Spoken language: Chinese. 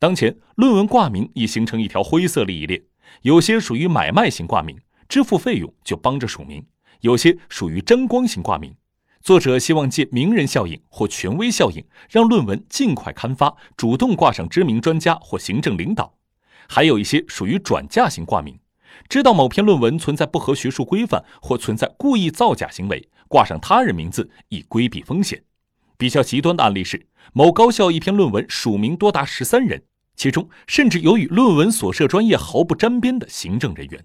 当前，论文挂名已形成一条灰色利益链，有些属于买卖型挂名，支付费用就帮着署名；有些属于争光型挂名，作者希望借名人效应或权威效应，让论文尽快刊发，主动挂上知名专家或行政领导；还有一些属于转嫁型挂名，知道某篇论文存在不合学术规范或存在故意造假行为，挂上他人名字以规避风险。比较极端的案例是，某高校一篇论文署名多达十三人，其中甚至有与论文所涉专业毫不沾边的行政人员。